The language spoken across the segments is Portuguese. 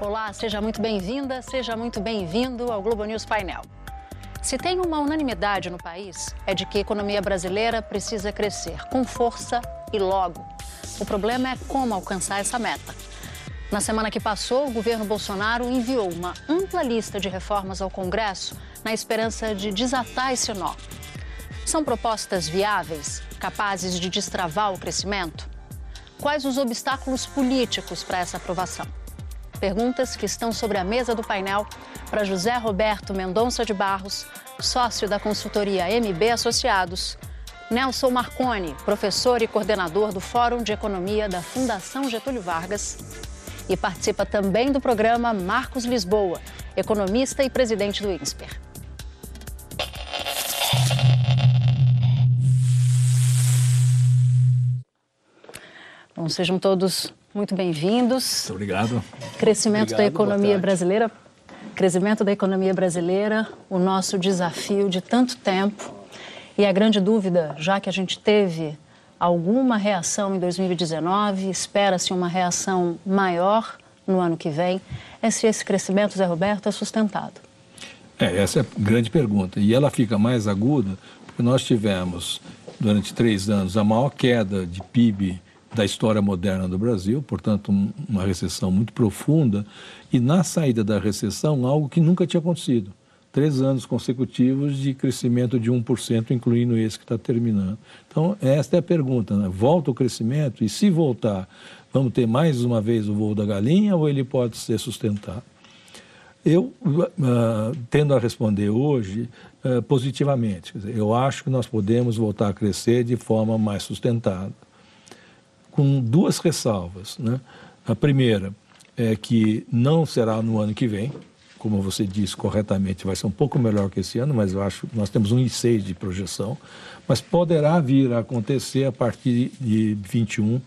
Olá, seja muito bem-vinda, seja muito bem-vindo ao Globo News Painel. Se tem uma unanimidade no país, é de que a economia brasileira precisa crescer com força e logo. O problema é como alcançar essa meta. Na semana que passou, o governo Bolsonaro enviou uma ampla lista de reformas ao Congresso na esperança de desatar esse nó. São propostas viáveis, capazes de destravar o crescimento? Quais os obstáculos políticos para essa aprovação? Perguntas que estão sobre a mesa do painel para José Roberto Mendonça de Barros, sócio da consultoria MB Associados, Nelson Marconi, professor e coordenador do Fórum de Economia da Fundação Getúlio Vargas, e participa também do programa Marcos Lisboa, economista e presidente do INSPER. Bom, sejam todos muito bem-vindos. Muito obrigado. Crescimento obrigado, da economia brasileira. Crescimento da economia brasileira, o nosso desafio de tanto tempo. E a grande dúvida, já que a gente teve alguma reação em 2019, espera-se uma reação maior no ano que vem, é se esse crescimento, Zé Roberto, é sustentado. É, essa é a grande pergunta. E ela fica mais aguda porque nós tivemos, durante três anos, a maior queda de PIB da história moderna do Brasil, portanto, um, uma recessão muito profunda, e na saída da recessão, algo que nunca tinha acontecido. Três anos consecutivos de crescimento de 1%, incluindo esse que está terminando. Então, esta é a pergunta: né? volta o crescimento? E se voltar, vamos ter mais uma vez o voo da galinha ou ele pode ser sustentado? Eu uh, tendo a responder hoje uh, positivamente. Dizer, eu acho que nós podemos voltar a crescer de forma mais sustentada com duas ressalvas. Né? A primeira é que não será no ano que vem, como você disse corretamente, vai ser um pouco melhor que esse ano, mas eu acho nós temos um I6 de projeção, mas poderá vir a acontecer a partir de 21,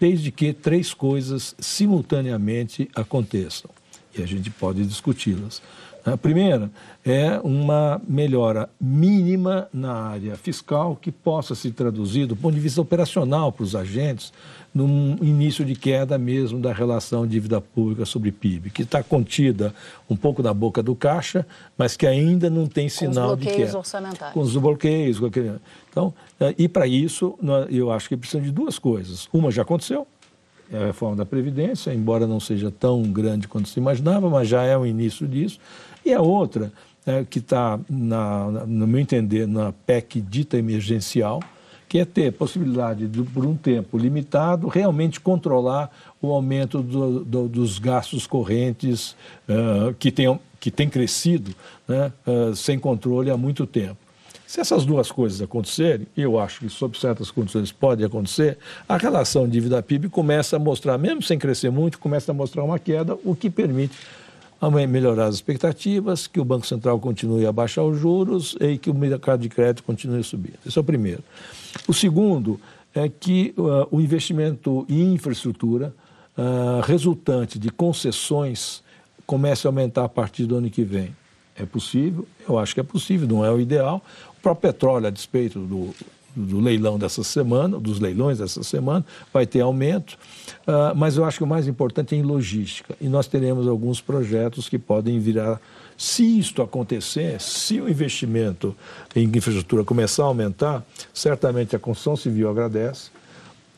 desde que três coisas simultaneamente aconteçam. E a gente pode discuti-las. A primeira é uma melhora mínima na área fiscal que possa se traduzir, do ponto de vista operacional para os agentes, num início de queda mesmo da relação dívida pública sobre PIB, que está contida um pouco na boca do caixa, mas que ainda não tem sinal de queda. Com os bloqueios orçamentários. Com os bloqueios. Com aquele... Então, eh, e para isso, eu acho que precisa de duas coisas. Uma já aconteceu, é a reforma da Previdência, embora não seja tão grande quanto se imaginava, mas já é o início disso. E a outra, é, que está, no meu entender, na PEC dita emergencial, que é ter possibilidade de, por um tempo limitado, realmente controlar o aumento do, do, dos gastos correntes uh, que, tem, que tem crescido né, uh, sem controle há muito tempo. Se essas duas coisas acontecerem, eu acho que sob certas condições pode acontecer, a relação dívida-PIB começa a mostrar, mesmo sem crescer muito, começa a mostrar uma queda, o que permite melhorar as expectativas, que o Banco Central continue a baixar os juros e que o mercado de crédito continue a subir. Esse é o primeiro. O segundo é que uh, o investimento em infraestrutura uh, resultante de concessões comece a aumentar a partir do ano que vem. É possível? Eu acho que é possível, não é o ideal. O próprio petróleo, a despeito do, do leilão dessa semana, dos leilões dessa semana, vai ter aumento, uh, mas eu acho que o mais importante é em logística. E nós teremos alguns projetos que podem virar. Se isto acontecer, se o investimento em infraestrutura começar a aumentar, certamente a construção civil agradece,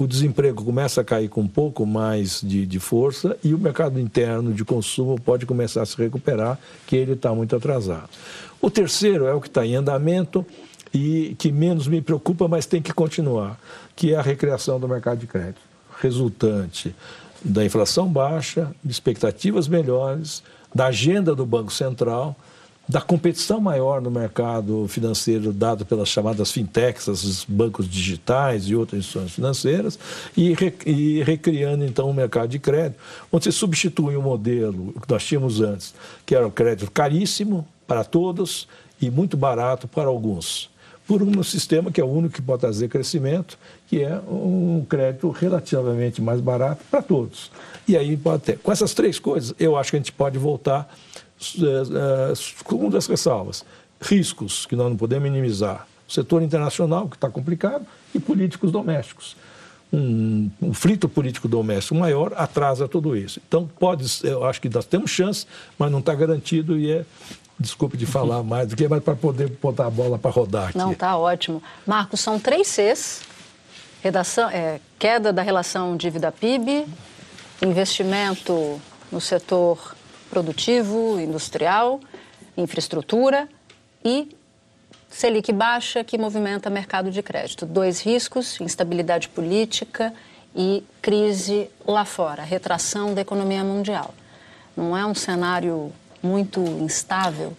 o desemprego começa a cair com um pouco mais de, de força e o mercado interno de consumo pode começar a se recuperar, que ele está muito atrasado. O terceiro é o que está em andamento, e que menos me preocupa, mas tem que continuar, que é a recriação do mercado de crédito, resultante da inflação baixa, de expectativas melhores, da agenda do Banco Central, da competição maior no mercado financeiro dado pelas chamadas fintechs, os bancos digitais e outras instituições financeiras, e, re, e recriando então o um mercado de crédito, onde se substitui o modelo que nós tínhamos antes, que era o crédito caríssimo para todos e muito barato para alguns por um sistema que é o único que pode trazer crescimento, que é um crédito relativamente mais barato para todos. E aí pode ter. Com essas três coisas, eu acho que a gente pode voltar é, é, com uma das ressalvas. Riscos que nós não podemos minimizar. O setor internacional, que está complicado, e políticos domésticos. um conflito político doméstico maior atrasa tudo isso. Então, pode, eu acho que nós temos chance, mas não está garantido e é desculpe de falar mais do que, mas para poder botar a bola para rodar aqui. Não, está ótimo. Marcos, são três Cs, redação, é, queda da relação dívida-PIB, investimento no setor produtivo, industrial, infraestrutura e Selic baixa que movimenta mercado de crédito. Dois riscos, instabilidade política e crise lá fora, retração da economia mundial. Não é um cenário muito instável?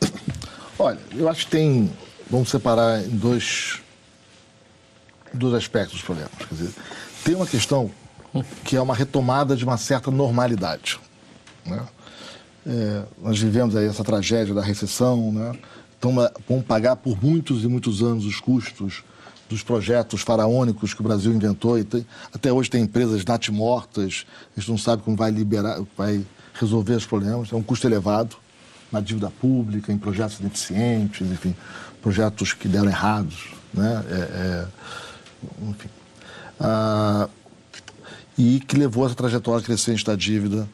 Olha, eu acho que tem, vamos separar em dois, dois aspectos dos problemas. Quer dizer, tem uma questão que é uma retomada de uma certa normalidade. Né? É, nós vivemos aí essa tragédia da recessão, né? então vamos pagar por muitos e muitos anos os custos dos projetos faraônicos que o Brasil inventou. E tem, até hoje tem empresas natimortas, a gente não sabe como vai liberar, vai resolver os problemas, é um custo elevado na dívida pública, em projetos ineficientes, enfim, projetos que deram errados, né? É, é, enfim. Ah, e que levou essa trajetória crescente da dívida,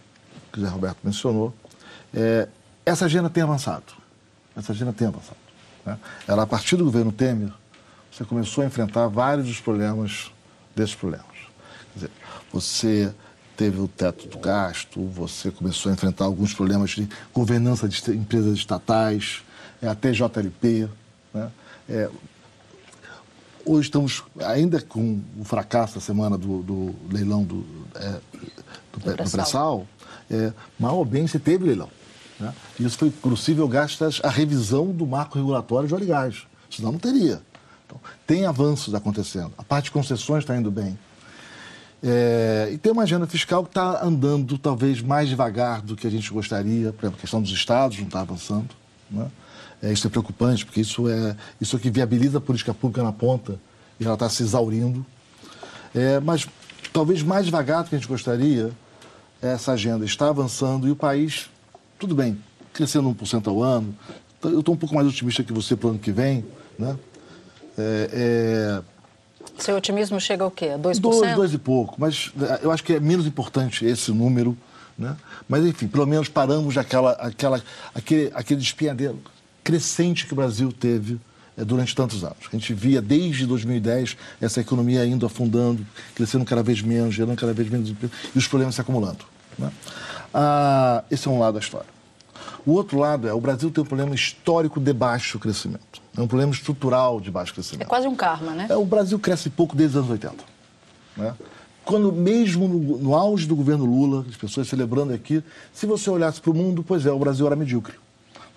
que o Zé Roberto mencionou. É, essa agenda tem avançado. Essa agenda tem avançado. Né? Ela, a partir do governo Temer, você começou a enfrentar vários dos problemas desses problemas. Quer dizer, você teve o teto do gasto, você começou a enfrentar alguns problemas de governança de empresas estatais, é, até JLP. Né? É, hoje estamos ainda com o fracasso da semana do, do leilão do, é, do, do pré-sal, é, mal ou bem você teve leilão. Né? Isso foi possível graças à revisão do marco regulatório de óleo e gás, senão não teria. Então, tem avanços acontecendo. A parte de concessões está indo bem. É, e tem uma agenda fiscal que está andando talvez mais devagar do que a gente gostaria, por exemplo, a questão dos estados não está avançando. Né? É, isso é preocupante, porque isso é isso é que viabiliza a política pública na ponta e ela está se exaurindo. É, mas talvez mais devagar do que a gente gostaria, essa agenda está avançando e o país, tudo bem, crescendo 1% ao ano. Eu estou um pouco mais otimista que você para o ano que vem. Né? É, é seu otimismo chega ao quê? A 2%? 2, 2 e pouco. Mas eh, eu acho que é menos importante esse número. Né? Mas, enfim, pelo menos paramos aquela, aquela, aquele, aquele espinhadeiro crescente que o Brasil teve é, durante tantos anos. A gente via desde 2010 essa economia indo afundando, crescendo cada vez menos, gerando cada vez menos emprego e os problemas se acumulando. Né? Ah, esse é um lado da história. O outro lado é o Brasil tem um problema histórico de baixo crescimento. É um problema estrutural de baixo crescimento. É quase um karma, né? É, o Brasil cresce pouco desde os anos 80. Né? Quando mesmo no, no auge do governo Lula, as pessoas celebrando aqui, se você olhasse para o mundo, pois é, o Brasil era medíocre.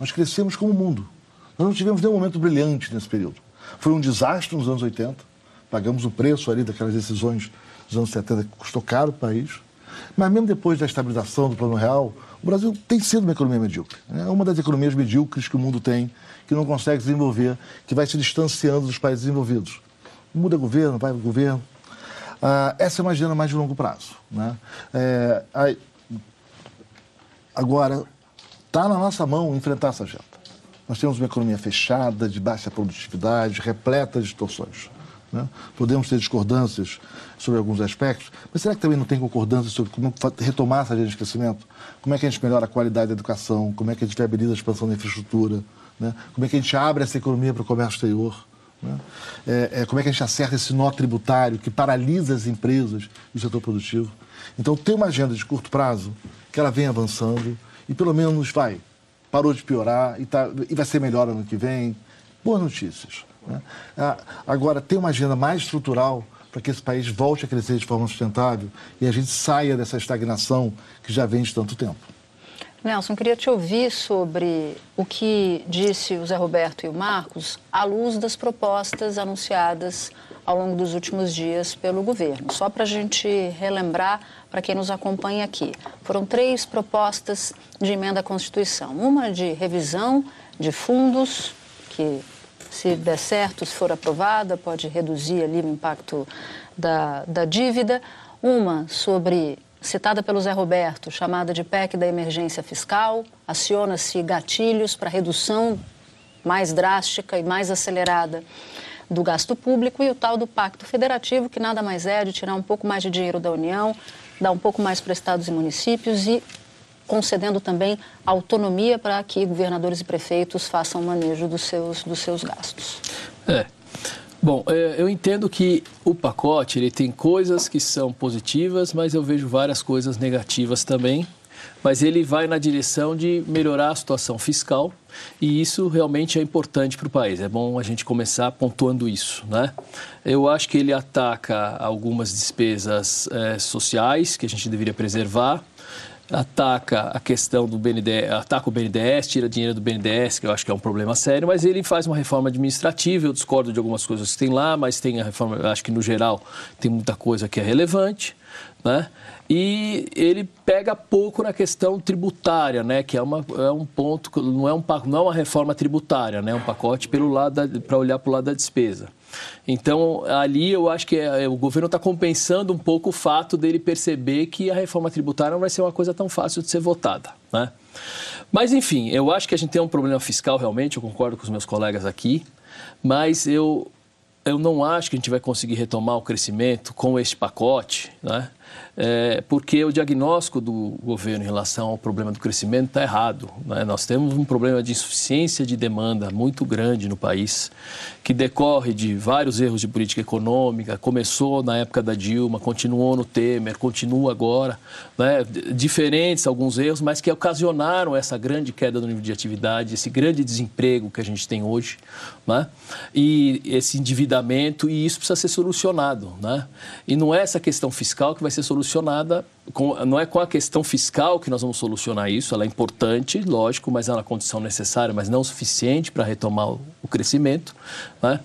Nós crescemos como mundo. Nós não tivemos nenhum momento brilhante nesse período. Foi um desastre nos anos 80. Pagamos o preço ali daquelas decisões dos anos 70 que custou caro o país. Mas mesmo depois da estabilização do Plano Real, o Brasil tem sido uma economia medíocre. É uma das economias medíocres que o mundo tem, que não consegue desenvolver, que vai se distanciando dos países desenvolvidos. Muda governo, vai governo. Ah, essa é uma agenda mais de longo prazo. Né? É, aí, agora, está na nossa mão enfrentar essa agenda. Nós temos uma economia fechada, de baixa produtividade, repleta de distorções. Né? Podemos ter discordâncias sobre alguns aspectos, mas será que também não tem concordância sobre como retomar essa agenda de crescimento? Como é que a gente melhora a qualidade da educação? Como é que a gente viabiliza a expansão da infraestrutura? Né? Como é que a gente abre essa economia para o comércio exterior? Né? É, é, como é que a gente acerta esse nó tributário que paralisa as empresas e o setor produtivo? Então, tem uma agenda de curto prazo que ela vem avançando e pelo menos vai, parou de piorar e, tá, e vai ser melhor ano que vem. Boas notícias. Né? Ah, agora, tem uma agenda mais estrutural para que esse país volte a crescer de forma sustentável e a gente saia dessa estagnação que já vem de tanto tempo. Nelson, queria te ouvir sobre o que disse o Zé Roberto e o Marcos à luz das propostas anunciadas ao longo dos últimos dias pelo governo. Só para a gente relembrar, para quem nos acompanha aqui, foram três propostas de emenda à Constituição. Uma de revisão de fundos, que se der certo, se for aprovada, pode reduzir ali o impacto da, da dívida. Uma sobre, citada pelo Zé Roberto, chamada de PEC da emergência fiscal, aciona-se gatilhos para redução mais drástica e mais acelerada do gasto público e o tal do Pacto Federativo, que nada mais é de tirar um pouco mais de dinheiro da União, dar um pouco mais para estados e municípios e concedendo também autonomia para que governadores e prefeitos façam manejo dos seus, dos seus gastos. É. Bom, é, eu entendo que o pacote ele tem coisas que são positivas, mas eu vejo várias coisas negativas também. Mas ele vai na direção de melhorar a situação fiscal e isso realmente é importante para o país. É bom a gente começar pontuando isso, né? Eu acho que ele ataca algumas despesas é, sociais que a gente deveria preservar ataca a questão do BNDES, ataca o BNDES, tira dinheiro do BNDES, que eu acho que é um problema sério, mas ele faz uma reforma administrativa, eu discordo de algumas coisas que tem lá, mas tem a reforma, acho que no geral tem muita coisa que é relevante, né? E ele pega pouco na questão tributária, né? Que é, uma, é um ponto, não é, um, não é uma reforma tributária, né? É um pacote para olhar para o lado da despesa. Então, ali eu acho que é, o governo está compensando um pouco o fato dele perceber que a reforma tributária não vai ser uma coisa tão fácil de ser votada. Né? Mas, enfim, eu acho que a gente tem um problema fiscal realmente, eu concordo com os meus colegas aqui, mas eu, eu não acho que a gente vai conseguir retomar o crescimento com este pacote, né? É, porque o diagnóstico do governo em relação ao problema do crescimento está errado. Né? Nós temos um problema de insuficiência de demanda muito grande no país, que decorre de vários erros de política econômica, começou na época da Dilma, continuou no Temer, continua agora, né? diferentes alguns erros, mas que ocasionaram essa grande queda do nível de atividade, esse grande desemprego que a gente tem hoje, né? e esse endividamento, e isso precisa ser solucionado. Né? E não é essa questão fiscal que vai ser solucionada, com, não é com a questão fiscal que nós vamos solucionar isso, ela é importante, lógico, mas é uma condição necessária, mas não suficiente para retomar o, o crescimento. Né?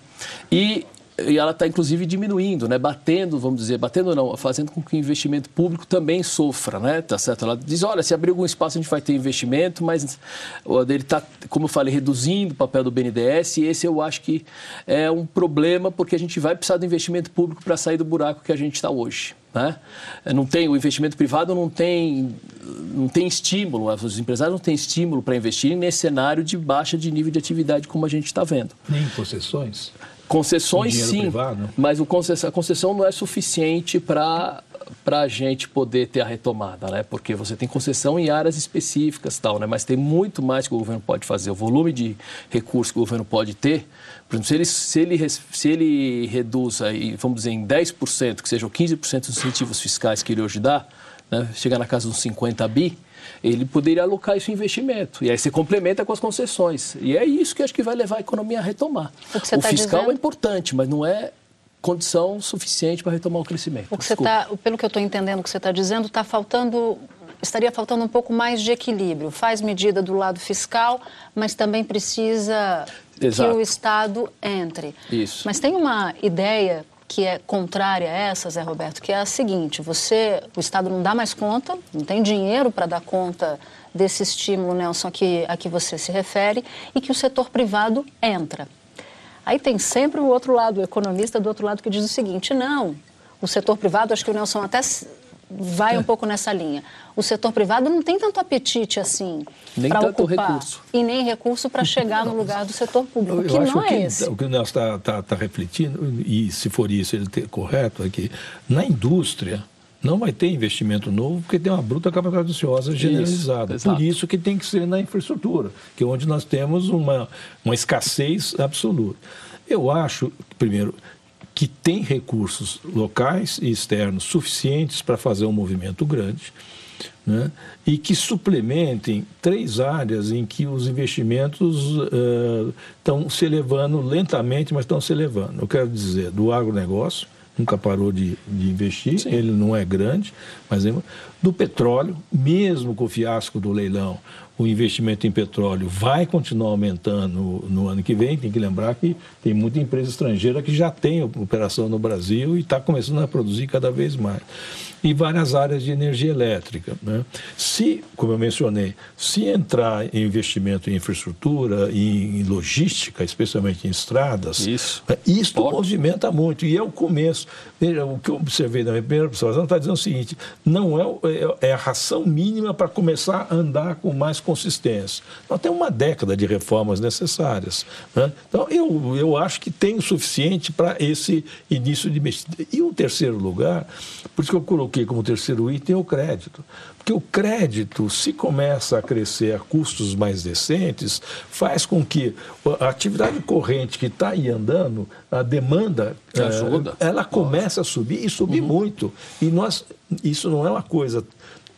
E e ela está inclusive diminuindo, né? batendo, vamos dizer, batendo não, fazendo com que o investimento público também sofra, né? Tá certo? Ela diz, olha, se abrir algum espaço a gente vai ter investimento, mas ele está, como eu falei, reduzindo o papel do BNDES e esse eu acho que é um problema porque a gente vai precisar do investimento público para sair do buraco que a gente está hoje. Né? Não tem, o investimento privado não tem, não tem estímulo, os empresários não têm estímulo para investir nesse cenário de baixa de nível de atividade como a gente está vendo. Nem concessões? Concessões, sim, privado. mas o concessão, a concessão não é suficiente para para a gente poder ter a retomada, né? Porque você tem concessão em áreas específicas, tal, né? Mas tem muito mais que o governo pode fazer. O volume de recursos que o governo pode ter, por exemplo, se ele, se ele, se ele reduz, aí, vamos dizer, em 10%, que sejam 15% dos incentivos fiscais que ele hoje dá, né? chegar na casa dos 50 bi, ele poderia alocar isso em investimento. E aí você complementa com as concessões. E é isso que acho que vai levar a economia a retomar. O, o tá fiscal dizendo... é importante, mas não é condição suficiente para retomar o crescimento. O que você tá, pelo que eu estou entendendo, o que você está dizendo, está faltando estaria faltando um pouco mais de equilíbrio. Faz medida do lado fiscal, mas também precisa Exato. que o Estado entre. Isso. Mas tem uma ideia que é contrária a essa, Zé Roberto, que é a seguinte: você, o Estado não dá mais conta, não tem dinheiro para dar conta desse estímulo, Nelson, a que, a que você se refere, e que o setor privado entra. Aí tem sempre o outro lado, o economista do outro lado que diz o seguinte: não, o setor privado, acho que o Nelson até vai um pouco nessa linha. O setor privado não tem tanto apetite assim para ocupar recurso. e nem recurso para chegar no lugar do setor público, eu, que não é que, esse. O que o Nelson está tá, tá refletindo, e se for isso ele ter correto, é que na indústria não vai ter investimento novo porque tem uma bruta capacidade ociosa generalizada. Isso, Por isso que tem que ser na infraestrutura, que é onde nós temos uma, uma escassez absoluta. Eu acho, primeiro, que tem recursos locais e externos suficientes para fazer um movimento grande. Né? e que suplementem três áreas em que os investimentos estão uh, se elevando lentamente, mas estão se elevando. Eu quero dizer, do agronegócio, nunca parou de, de investir, Sim. ele não é grande, mas é, do petróleo, mesmo com o fiasco do leilão, o investimento em petróleo vai continuar aumentando no, no, ano que vem. Tem que lembrar que tem muita empresa estrangeira que já tem operação no Brasil e está começando a produzir cada vez mais. E várias áreas de energia elétrica. Né? Se, como eu mencionei, se entrar em investimento em infraestrutura, em, em logística, especialmente em estradas, isso, né? isto movimenta muito e é o começo. Veja, o que eu observei na minha primeira observação está dizendo o seguinte: não é, é, é a ração mínima para começar a andar com mais consistência. Nós temos uma década de reformas necessárias. Né? Então, eu, eu acho que tem o suficiente para esse início de investimento. E o terceiro lugar, por isso que eu coloquei como terceiro item o crédito. Porque o crédito, se começa a crescer a custos mais decentes, faz com que a atividade corrente que está aí andando, a demanda, Ajuda. ela comece a subir e subir uhum. muito. E nós, isso não é uma coisa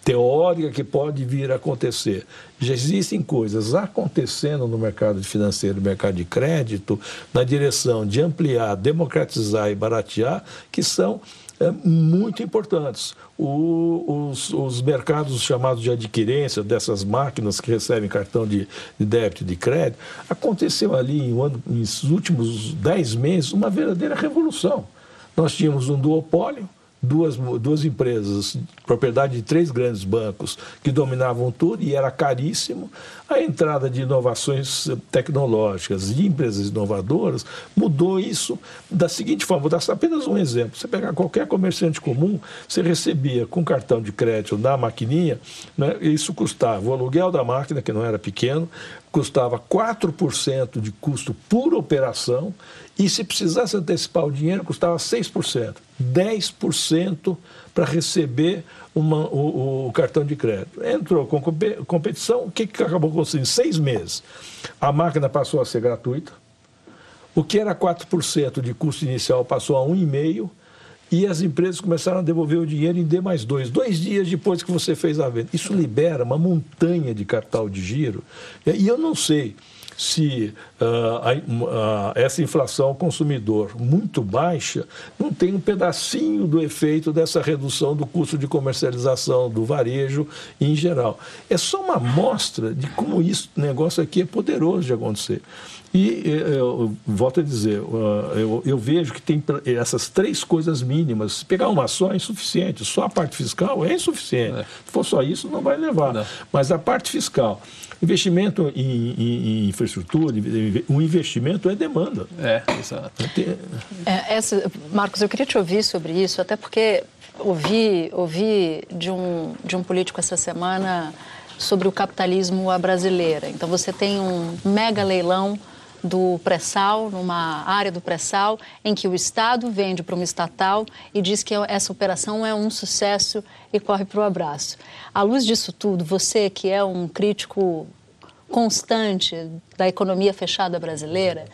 teórica que pode vir a acontecer. Já existem coisas acontecendo no mercado financeiro, no mercado de crédito, na direção de ampliar, democratizar e baratear, que são é, muito importantes. O, os, os, mercados chamados de adquirência dessas máquinas que recebem cartão de, de débito e de crédito, aconteceu ali em ano, nos últimos dez meses uma verdadeira revolução. Nós tínhamos um duopólio, duas, duas empresas, propriedade de três grandes bancos que dominavam tudo e era caríssimo. A entrada de inovações tecnológicas e empresas inovadoras mudou isso da seguinte forma: vou dar apenas um exemplo. Você pegar qualquer comerciante comum, você recebia com cartão de crédito na maquininha, né, isso custava o aluguel da máquina, que não era pequeno, custava 4% de custo por operação e se precisasse antecipar o dinheiro custava 6%. 10% para receber uma, o, o, cartão de crédito. Entrou com competição, o que, que acabou acontecendo? Em seis meses, a máquina passou a ser gratuita, o que era 4% de custo inicial passou a 1,5%, e as empresas começaram a devolver o dinheiro em D mais dois, dois dias depois que você fez a venda. Isso libera uma montanha de capital de giro. E eu não sei se uh, a, uh, essa inflação ao consumidor muito baixa não tem um pedacinho do efeito dessa redução do custo de comercialização do varejo em geral. É só uma amostra de como isso negócio aqui é poderoso de acontecer. E eu, eu volto a dizer, eu, eu, vejo que tem essas três coisas mínimas. Pegar uma só é insuficiente, só a parte fiscal é insuficiente. É. Se for só isso, não vai levar. Não. Mas a parte fiscal, investimento em, em, em, infraestrutura, o investimento é demanda. É, exato. É, essa, Marcos, eu queria te ouvir sobre isso, até porque ouvi, ouvi de, um, de um político essa semana sobre o capitalismo à brasileira. Então você tem um mega leilão do pré-sal, numa área do pré-sal, em que o Estado vende para uma estatal e diz que essa operação é um sucesso e corre para o abraço. À luz disso tudo, você que é um crítico constante da economia fechada brasileira,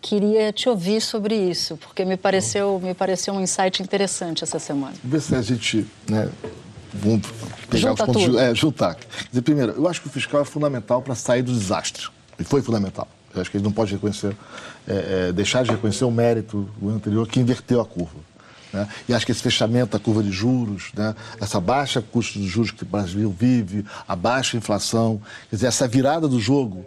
queria te ouvir sobre isso, porque me pareceu, me pareceu um insight interessante essa semana. Ver se a gente, né, vamos pegar Junta os pontos, tudo. é, juntar. Dizer, primeiro, eu acho que o fiscal é fundamental para sair do desastre, e foi fundamental. Eu acho que ele não pode reconhecer, é, é, deixar de reconhecer o mérito do anterior que inverteu a curva. Né? E acho que esse fechamento da curva de juros, né? essa baixa custo de juros que o Brasil vive, a baixa inflação, quer dizer, essa virada do jogo,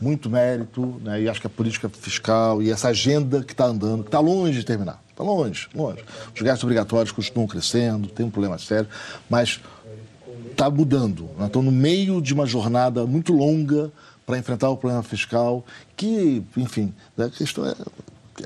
muito mérito, né? e acho que a política fiscal e essa agenda que está andando, que está longe de terminar. Está longe, longe. Os gastos obrigatórios continuam crescendo, tem um problema sério, mas está mudando. Nós estamos no meio de uma jornada muito longa para enfrentar o problema fiscal, que, enfim, a questão é,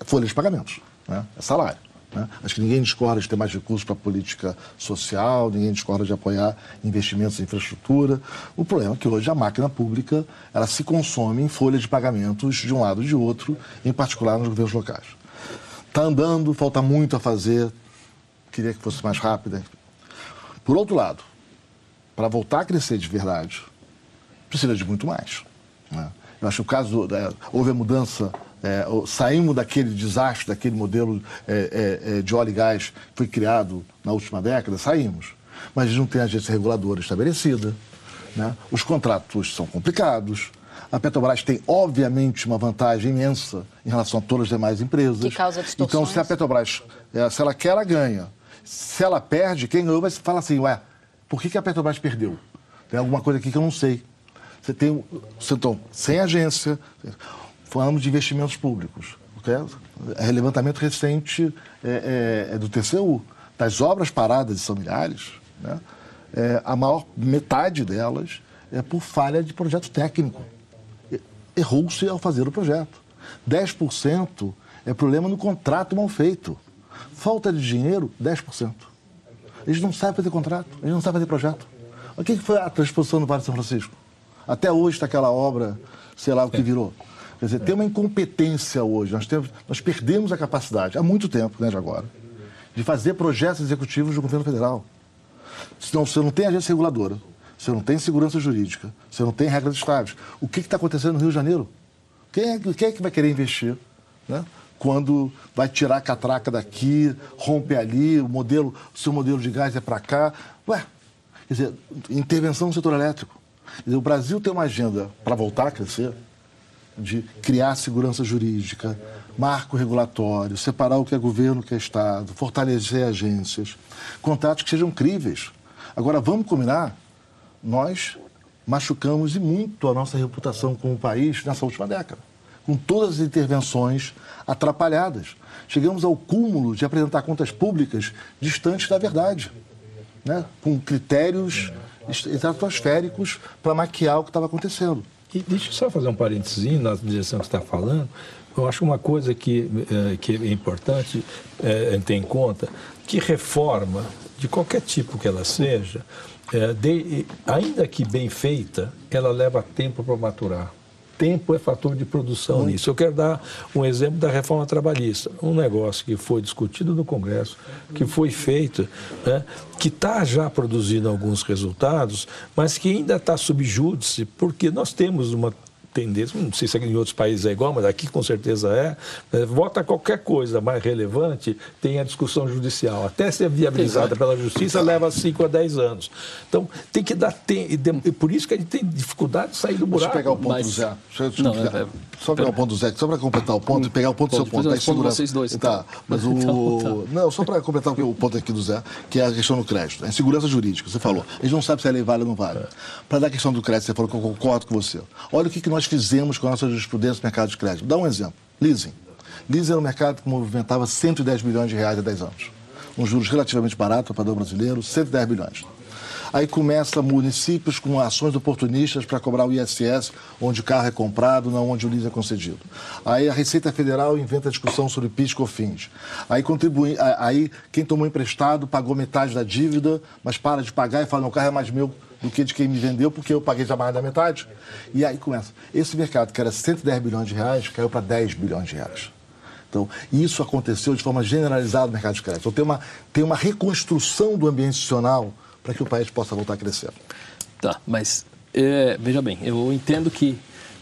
folha de pagamentos, né? é salário. Né? Acho que ninguém discorda de ter mais recursos para política social, ninguém discorda de apoiar investimentos em infraestrutura. O problema é que hoje a máquina pública ela se consome em folha de pagamentos de um lado e de outro, em particular nos governos locais. Está andando, falta muito a fazer, queria que fosse mais rápida. Por outro lado, para voltar a crescer de verdade, precisa de muito mais. Né? Eu acho que o caso, é, houve a mudança, é, saímos daquele desastre, daquele modelo é, é, é, de óleo e gás que foi criado na última década, saímos. Mas a gente não tem agência reguladora estabelecida, né? os contratos são complicados, a Petrobras tem, obviamente, uma vantagem imensa em relação a todas as demais empresas. Que causa distorções. Então, se a Petrobras, é, se ela quer, ela ganha. Se ela perde, quem ganhou vai falar assim, ué, por que, que a Petrobras perdeu? Tem alguma coisa aqui que eu não sei. Você tem então, sem agência, falamos de investimentos públicos. Okay? É levantamento recente é, é, é do TCU. Das obras paradas, são milhares, né? é, a maior metade delas é por falha de projeto técnico. Errou-se ao fazer o projeto. 10% é problema no contrato mal feito. Falta de dinheiro, 10%. Eles não sabem fazer contrato, eles não sabem fazer projeto. O que foi a transposição do Vale de São Francisco? Até hoje está aquela obra, sei lá o que é. virou. Quer dizer, tem uma incompetência hoje. Nós, temos, nós perdemos a capacidade, há muito tempo, né, de agora, de fazer projetos executivos do governo federal. Senão você não tem agência reguladora, você não tem segurança jurídica, você não tem regras estáveis. O que está acontecendo no Rio de Janeiro? Quem é, quem é que vai querer investir? Né? quando vai tirar a catraca daqui, rompe ali, o modelo, o seu modelo de gás é para cá. Ué, quer dizer, intervenção no setor elétrico. O Brasil tem uma agenda para voltar a crescer, de criar segurança jurídica, marco regulatório, separar o que é governo, o que é Estado, fortalecer agências, contratos que sejam críveis. Agora, vamos combinar, nós machucamos e muito a nossa reputação como país nessa última década com todas as intervenções atrapalhadas. Chegamos ao cúmulo de apresentar contas públicas distantes da verdade, né? com critérios estratosféricos para maquiar o que estava acontecendo. E deixa eu só fazer um parênteses na direção que você está falando. Eu acho uma coisa que, é, que é importante é, ter em conta, que reforma, de qualquer tipo que ela seja, é, de, ainda que bem feita, ela leva tempo para maturar tempo é fator de produção nisso. Eu quero dar um exemplo da reforma trabalhista. Um negócio que foi discutido no Congresso, que foi feito, né, que está já produzindo alguns resultados, mas que ainda está sob júdice, porque nós temos uma tendência, não sei se em outros países é igual, mas aqui com certeza é, é vota qualquer coisa mais relevante, tem a discussão judicial. Até ser viabilizada pela justiça leva 5 a 10 anos. Então, tem que dar tempo, e por isso que a gente tem dificuldade de sair do buraco. Deixa eu pegar o ponto mas... do Zé. Deixa eu, não, é, é, só pegar o ponto do Zé, só para completar o ponto e pegar o ponto do seu ponto. Eu respondo vocês dois. Tá, mas o... Então, tá. Não, só para completar o ponto aqui do Zé, que é a questão do crédito. É segurança jurídica, você falou. Eles não sabem se a lei vale ou não vale. Para dar a questão do crédito, você falou que eu concordo com você. Olha o que, que nós fizemos com a nossa jurisprudência no mercado de crédito. Dá um exemplo. Leasing. Leasing era um mercado que movimentava 110 bilhões de reais há 10 anos. Um juros relativamente barato para o brasileiro, 110 bilhões. Aí começa municípios com ações oportunistas para cobrar o ISS, onde o carro é comprado, não onde o leasing é concedido. Aí a Receita Federal inventa discussão sobre PIS COFINS. Aí, contribui, aí quem tomou emprestado pagou metade da dívida, mas para de pagar e fala, o carro é mais meu do que de quem me vendeu, porque eu paguei já mais da metade. E aí começa. Esse mercado, que era 110 bilhões de reais, caiu para 10 bilhões de reais. Então, isso aconteceu de forma generalizada no mercado de crédito. Então, tem uma, tem uma reconstrução do ambiente institucional para que o país possa voltar a crescer. Tá, mas é, veja bem, eu entendo que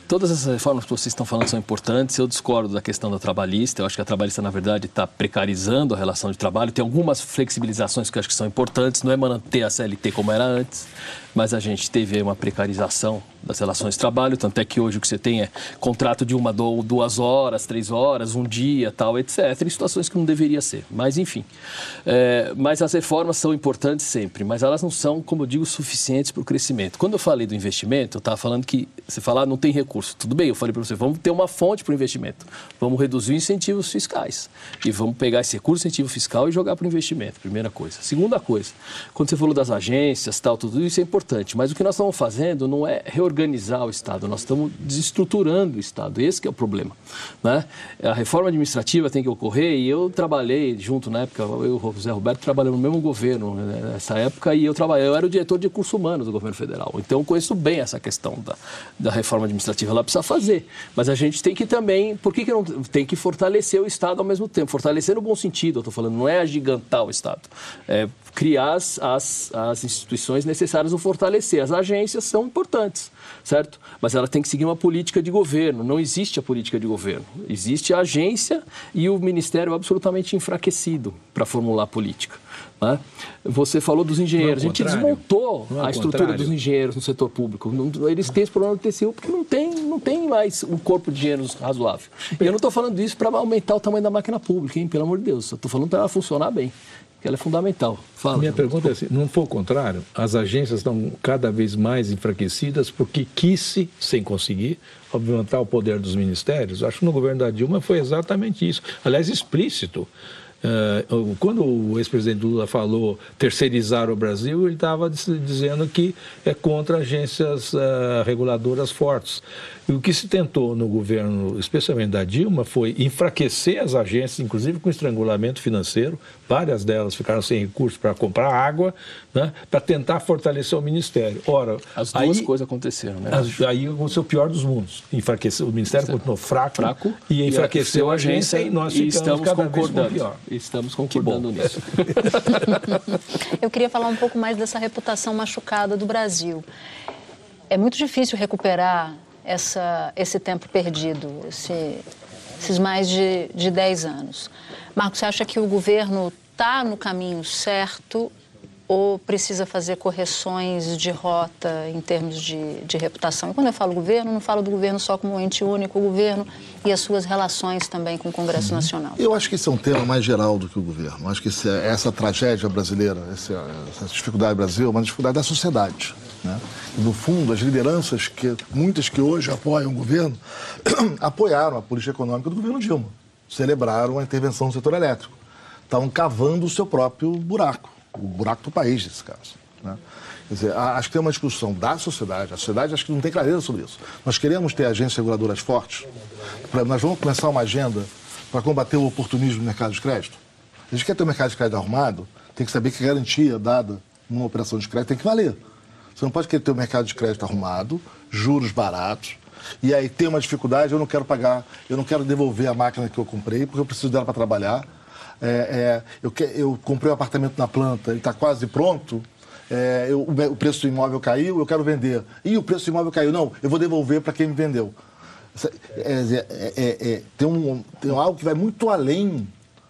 todas essas reformas que vocês estão falando são importantes. Eu discordo da questão da trabalhista. Eu acho que a trabalhista, na verdade, está precarizando a relação de trabalho. Tem algumas flexibilizações que eu acho que são importantes. Não é manter a CLT como era antes mas a gente teve uma precarização das relações de trabalho, tanto é que hoje o que você tem é contrato de uma, duas horas, três horas, um dia, tal, etc. Em situações que não deveria ser. Mas, enfim. É, mas as reformas são importantes sempre, mas elas não são, como eu digo, suficientes para o crescimento. Quando eu falei do investimento, eu estava falando que você falar ah, não tem recurso. Tudo bem, eu falei para você, vamos ter uma fonte para o investimento. Vamos reduzir os incentivos fiscais. E vamos pegar esse recurso incentivo fiscal e jogar para o investimento. Primeira coisa. Segunda coisa, quando você falou das agências, tal, tudo isso é importante importante, mas o que nós estamos fazendo não é reorganizar o Estado, nós estamos desestruturando o Estado. Esse é o problema. Né? A reforma administrativa tem que ocorrer e eu trabalhei junto na época, eu e o José Roberto trabalhamos no mesmo governo né, nessa época e eu trabalhei, eu era o diretor de recursos humanos do governo federal. Então conheço bem essa questão da, da reforma administrativa. Ela precisa fazer, mas a gente tem que também, por que, que não tem que fortalecer o Estado ao mesmo tempo? Fortalecer no bom sentido, eu estou falando, não é agigantar o Estado. É criar as, as, as instituições necessárias, o fortalecer. As agências são importantes, certo? Mas ela tem que seguir uma política de governo. Não existe a política de governo. Existe a agência e o ministério absolutamente enfraquecido para formular política. Né? Você falou dos engenheiros. A gente desmontou a estrutura contrário. dos engenheiros no setor público. Eles têm esse problema do TCU porque não tem, não tem mais um corpo de engenheiros razoável. E eu não estou falando isso para aumentar o tamanho da máquina pública, hein? pelo amor de Deus. Estou falando para ela funcionar bem que ela é fundamental. Fala. Minha pergunta é assim, não for o contrário, as agências estão cada vez mais enfraquecidas porque quis-se, sem conseguir, aumentar o poder dos ministérios. Acho que no governo da Dilma foi exatamente isso. Aliás, explícito. Uh, quando o ex-presidente Lula falou terceirizar o Brasil, ele estava dizendo que é contra agências uh, reguladoras fortes. E o que se tentou no governo, especialmente da Dilma, foi enfraquecer as agências, inclusive com estrangulamento financeiro. Várias delas ficaram sem recursos para comprar água, né, para tentar fortalecer o ministério. Ora, as duas aí, coisas aconteceram, né? Aí aconteceu o pior dos mundos. Enfraqueceu, o ministério continuou fraco, fraco e enfraqueceu a agência, agência e nós e estamos cada concordando. vez pior. Estamos concordando nisso. Eu queria falar um pouco mais dessa reputação machucada do Brasil. É muito difícil recuperar essa, esse tempo perdido, esse, esses mais de, de 10 anos. Marcos, você acha que o governo está no caminho certo ou precisa fazer correções de rota em termos de, de reputação? E quando eu falo governo, não falo do governo só como um ente único, o governo e as suas relações também com o Congresso uhum. Nacional. Eu acho que esse é um tema mais geral do que o governo. Eu acho que esse, essa tragédia brasileira, essa, essa dificuldade do Brasil, é uma dificuldade da sociedade. Né? No fundo, as lideranças, que muitas que hoje apoiam o governo, apoiaram a política econômica do governo Dilma. Celebraram a intervenção no setor elétrico. Estavam cavando o seu próprio buraco, o buraco do país, nesse caso. Né? Quer dizer, acho que tem uma discussão da sociedade. A sociedade acho que não tem clareza sobre isso. Nós queremos ter agências reguladoras fortes. Nós vamos começar uma agenda para combater o oportunismo no mercado de crédito. A gente quer ter o um mercado de crédito arrumado, tem que saber que a garantia dada numa operação de crédito tem que valer. Você não pode querer ter o um mercado de crédito arrumado, juros baratos, e aí tem uma dificuldade, eu não quero pagar, eu não quero devolver a máquina que eu comprei, porque eu preciso dela para trabalhar. É, é, eu, eu, comprei um apartamento na planta, ele está quase pronto, é, eu, o preço do imóvel caiu, eu quero vender. E o preço do imóvel caiu, não, eu vou devolver para quem me vendeu. É, é, é, tem, um, tem algo que vai muito além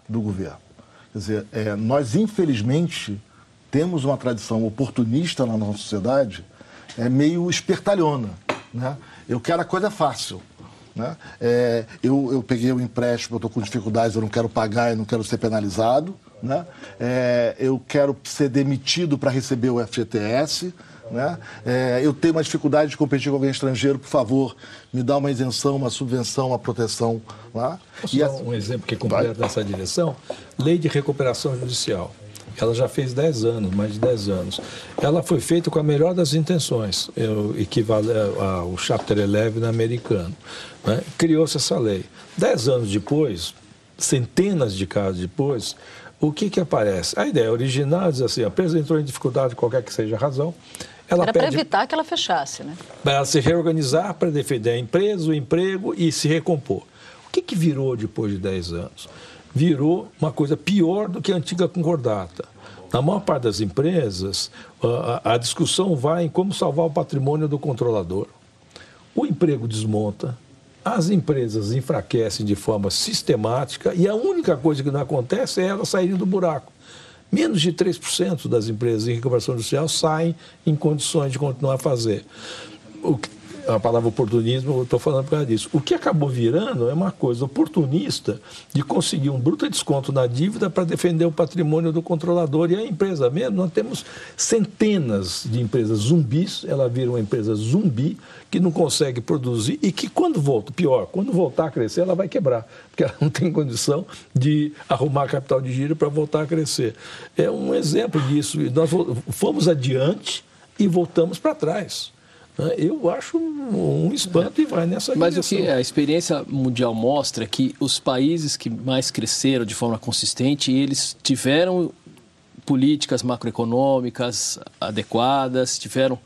do governo. Quer dizer, nós, infelizmente, temos uma tradição oportunista na nossa sociedade, é meio espertalhona. Né? Eu quero a coisa fácil. Né? É, eu, eu peguei o um empréstimo, eu estou com dificuldades, eu não quero pagar, eu não quero ser penalizado. Né? É, eu quero ser demitido para receber o FGTS. Né? É, eu tenho uma dificuldade de competir com alguém estrangeiro, por favor, me dá uma isenção, uma subvenção, uma proteção. Lá. Posso e dar um exemplo que completa essa direção? Lei de recuperação judicial. Ela já fez 10 anos, mais de 10 anos. Ela foi feita com a melhor das intenções, equivale ao Chapter 11 americano. Né? Criou-se essa lei. Dez anos depois, centenas de casos depois, o que, que aparece? A ideia original diz assim, a empresa entrou em dificuldade, qualquer que seja a razão, ela Era para evitar que ela fechasse, né? Para ela se reorganizar, para defender a empresa, o emprego e se recompor. O que, que virou depois de 10 anos? Virou uma coisa pior do que a antiga concordata. Na maior parte das empresas, a, discussão vai em como salvar o patrimônio do controlador. O emprego desmonta, as empresas enfraquecem de forma sistemática e a única coisa que não acontece é elas saírem do buraco. Menos de 3% das empresas em recuperação industrial saem em condições de continuar a fazer. O que a palavra oportunismo, eu estou falando por causa disso. O que acabou virando é uma coisa oportunista de conseguir um bruto desconto na dívida para defender o patrimônio do controlador e a empresa mesmo. Nós temos centenas de empresas zumbis, ela vira uma empresa zumbi que não consegue produzir e que quando volta, pior, quando voltar a crescer, ela vai quebrar, porque ela não tem condição de arrumar capital de giro para voltar a crescer. É um exemplo disso. Nós fomos adiante e voltamos para trás. Né? Eu acho um espanto e vai nessa Mas direção. o que a experiência mundial mostra é que os países que mais cresceram de forma consistente, eles tiveram políticas macroeconômicas adequadas, tiveram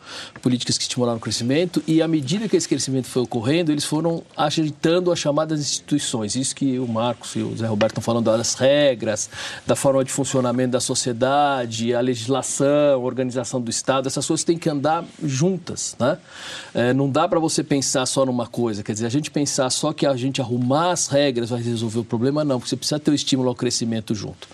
políticas que estimularam o crescimento e à medida que esse crescimento foi ocorrendo, eles foram ajeitando as chamadas instituições. Isso que o Marcos e o Zé Roberto estão falando das regras, da forma de funcionamento da sociedade, a legislação, a organização do Estado, essas coisas têm que andar juntas, né? É, não dá para você pensar só numa coisa, quer dizer, a gente pensar só que a gente arrumar as regras vai resolver o problema, não, porque você precisa ter o estímulo ao crescimento junto.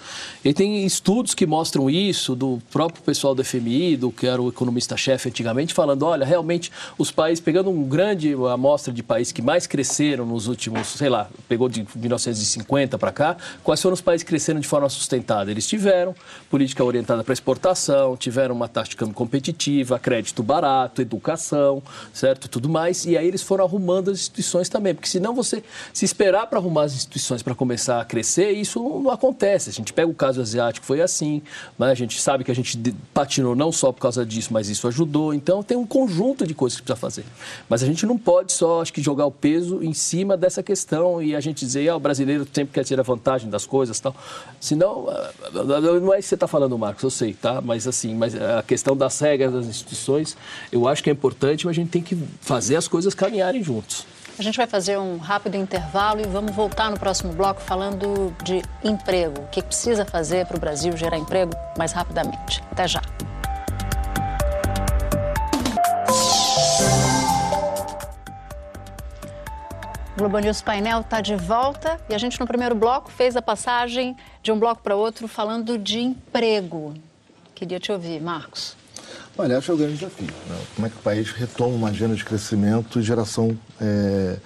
E tem estudos que mostram isso do próprio pessoal do FMI, do que era o economista-chefe antigamente, falando, olha, realmente os países, pegando um grande amostra de países que mais cresceram nos últimos, sei lá, pegou de 1950 para cá, quais foram os países que cresceram de forma sustentada? Eles tiveram política orientada para exportação, tiveram uma taxa de câmbio competitiva, crédito barato, educação, certo? Tudo mais. E aí eles foram arrumando as instituições também, porque senão você se esperar para arrumar as instituições para começar a crescer, isso não acontece. A gente pega o caso asiático, foi assim, mas a gente sabe que a gente patinou não só por causa disso, mas isso ajudou. Então tem um conjunto de coisas que precisa fazer. Mas a gente não pode só, acho que, jogar o peso em cima dessa questão e a gente dizer, ah, o brasileiro sempre quer tirar vantagem das coisas tal. Senão, ah, não é isso que você está falando, Marcos, eu sei, tá? Mas assim, mas a questão das regras das instituições, eu acho que é importante, mas a gente tem que fazer as coisas caminharem juntos. A gente vai fazer um rápido intervalo e vamos voltar no próximo bloco falando de emprego. O que precisa fazer para o Brasil gerar emprego mais rapidamente. Até já. Globo News Painel está de volta e a gente no primeiro bloco fez a passagem de um bloco para outro falando de emprego. Queria te ouvir, Marcos. Olha, acho que é o grande desafio. Né? Como é que o país retoma uma agenda de crescimento e geração é,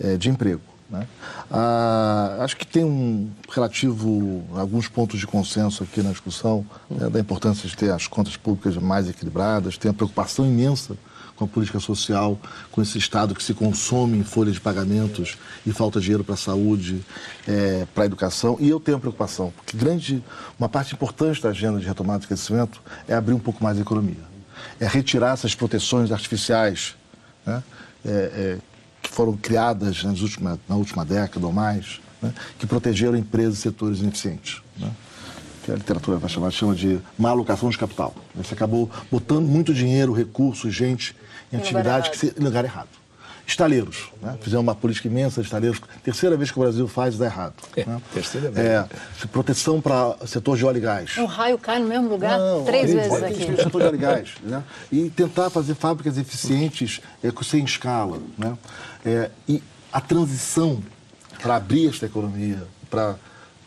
é, de emprego? Né? Ah, acho que tem um relativo, alguns pontos de consenso aqui na discussão né, da importância de ter as contas públicas mais equilibradas, tem a preocupação imensa com a política social, com esse Estado que se consome em folhas de pagamentos e falta dinheiro para a saúde, é, para a educação. E eu tenho a preocupação, porque grande, uma parte importante da agenda de retomada de crescimento é abrir um pouco mais a economia. É retirar essas proteções artificiais né, é, é, que foram criadas nas últimas, na última década ou mais, né, que protegeram empresas e setores ineficientes. Né que a literatura vai chamar, chama de má alocação de capital. Você acabou botando muito dinheiro, recursos, gente em atividades que se, em lugar errado. Estaleiros, né? Fizemos uma política imensa de estaleiros. Terceira vez que o Brasil faz, dá errado. É, né? Terceira vez. É, proteção para setor de óleo e gás. O raio cai no mesmo lugar Não, três vezes aqui. Setor de óleo e gás. Né? E tentar fazer fábricas eficientes é, sem escala. Né? É, e a transição para abrir esta economia, para